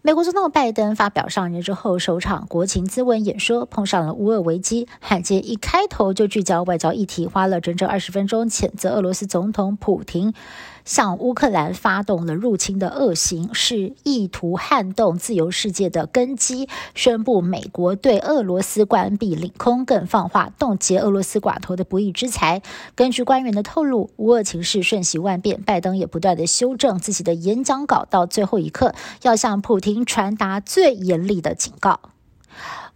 美国总统拜登发表上任之后首场国情咨文演说，碰上了乌俄危机，罕见一开头就聚焦外交议题，花了整整二十分钟谴责俄罗斯总统普京。向乌克兰发动了入侵的恶行，是意图撼动自由世界的根基。宣布美国对俄罗斯关闭领空，更放话冻结俄罗斯寡头的不义之财。根据官员的透露，乌俄情势瞬息万变，拜登也不断的修正自己的演讲稿，到最后一刻要向普京传达最严厉的警告。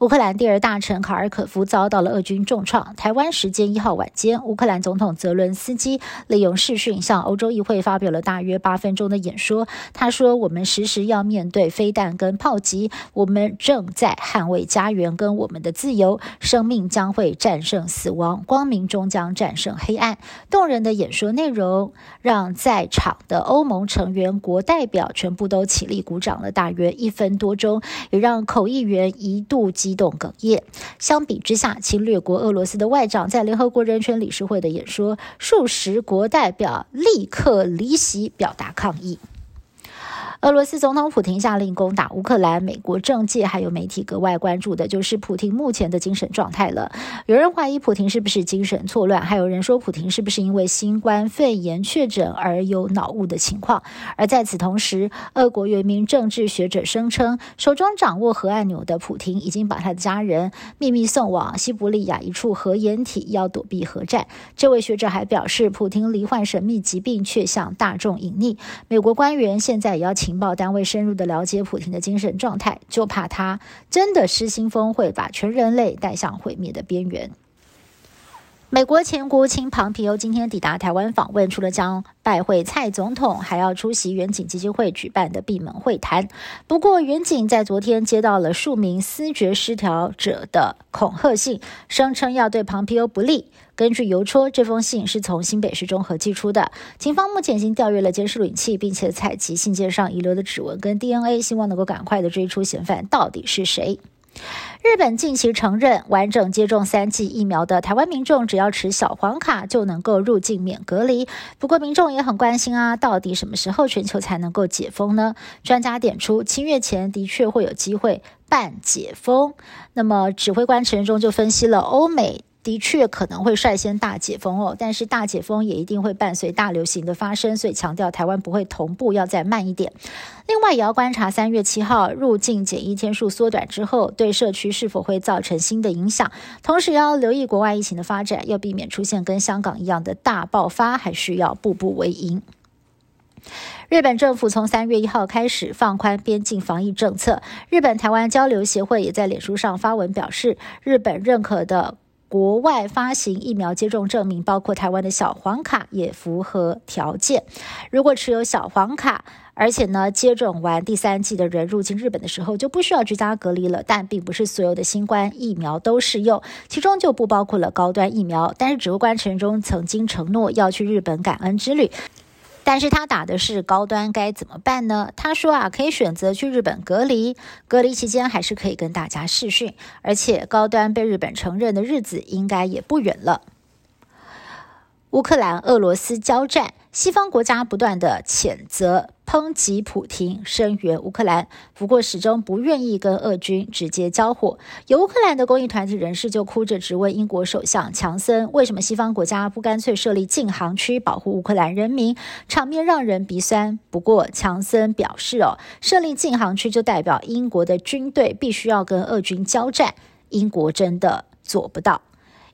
乌克兰第二大臣卡尔可夫遭到了俄军重创。台湾时间一号晚间，乌克兰总统泽伦斯基利用视讯向欧洲议会发表了大约八分钟的演说。他说：“我们时时要面对飞弹跟炮击，我们正在捍卫家园跟我们的自由。生命将会战胜死亡，光明终将战胜黑暗。”动人的演说内容让在场的欧盟成员国代表全部都起立鼓掌了大约一分多钟，也让口译员一度激。激动哽咽。相比之下，侵略国俄罗斯的外长在联合国人权理事会的演说，数十国代表立刻离席表达抗议。俄罗斯总统普京下令攻打乌克兰，美国政界还有媒体格外关注的就是普京目前的精神状态了。有人怀疑普京是不是精神错乱，还有人说普京是不是因为新冠肺炎确诊而有脑雾的情况。而在此同时，俄国有一名政治学者声称，手中掌握核按钮的普京已经把他的家人秘密送往西伯利亚一处核掩体，要躲避核战。这位学者还表示，普京罹患神秘疾病，却向大众隐匿。美国官员现在也要请。情报单位深入的了解普京的精神状态，就怕他真的失心疯，会把全人类带向毁灭的边缘。美国前国务卿庞皮欧今天抵达台湾访问，除了将拜会蔡总统，还要出席远景基金会举办的闭门会谈。不过，远景在昨天接到了数名思觉失调者的恐吓信，声称要对庞皮欧不利。根据邮戳，这封信是从新北市中和寄出的。警方目前已经调阅了监视录影器，并且采集信件上遗留的指纹跟 DNA，希望能够赶快的追出嫌犯到底是谁。日本近期承认，完整接种三剂疫苗的台湾民众，只要持小黄卡就能够入境免隔离。不过，民众也很关心啊，到底什么时候全球才能够解封呢？专家点出，七月前的确会有机会半解封。那么，指挥官陈仁忠就分析了欧美。的确可能会率先大解封哦，但是大解封也一定会伴随大流行的发生，所以强调台湾不会同步，要再慢一点。另外，也要观察三月七号入境检疫天数缩短之后，对社区是否会造成新的影响。同时，要留意国外疫情的发展，要避免出现跟香港一样的大爆发，还需要步步为营。日本政府从三月一号开始放宽边境防疫政策，日本台湾交流协会也在脸书上发文表示，日本认可的。国外发行疫苗接种证明，包括台湾的小黄卡，也符合条件。如果持有小黄卡，而且呢接种完第三剂的人入境日本的时候，就不需要居家隔离了。但并不是所有的新冠疫苗都适用，其中就不包括了高端疫苗。但是指挥官陈中曾经承诺要去日本感恩之旅。但是他打的是高端，该怎么办呢？他说啊，可以选择去日本隔离，隔离期间还是可以跟大家试训，而且高端被日本承认的日子应该也不远了。乌克兰、俄罗斯交战。西方国家不断的谴责、抨击普京，声援乌克兰，不过始终不愿意跟俄军直接交火。有乌克兰的公益团体人士就哭着质问英国首相强森：为什么西方国家不干脆设立禁航区保护乌克兰人民？场面让人鼻酸。不过强森表示：哦，设立禁航区就代表英国的军队必须要跟俄军交战，英国真的做不到。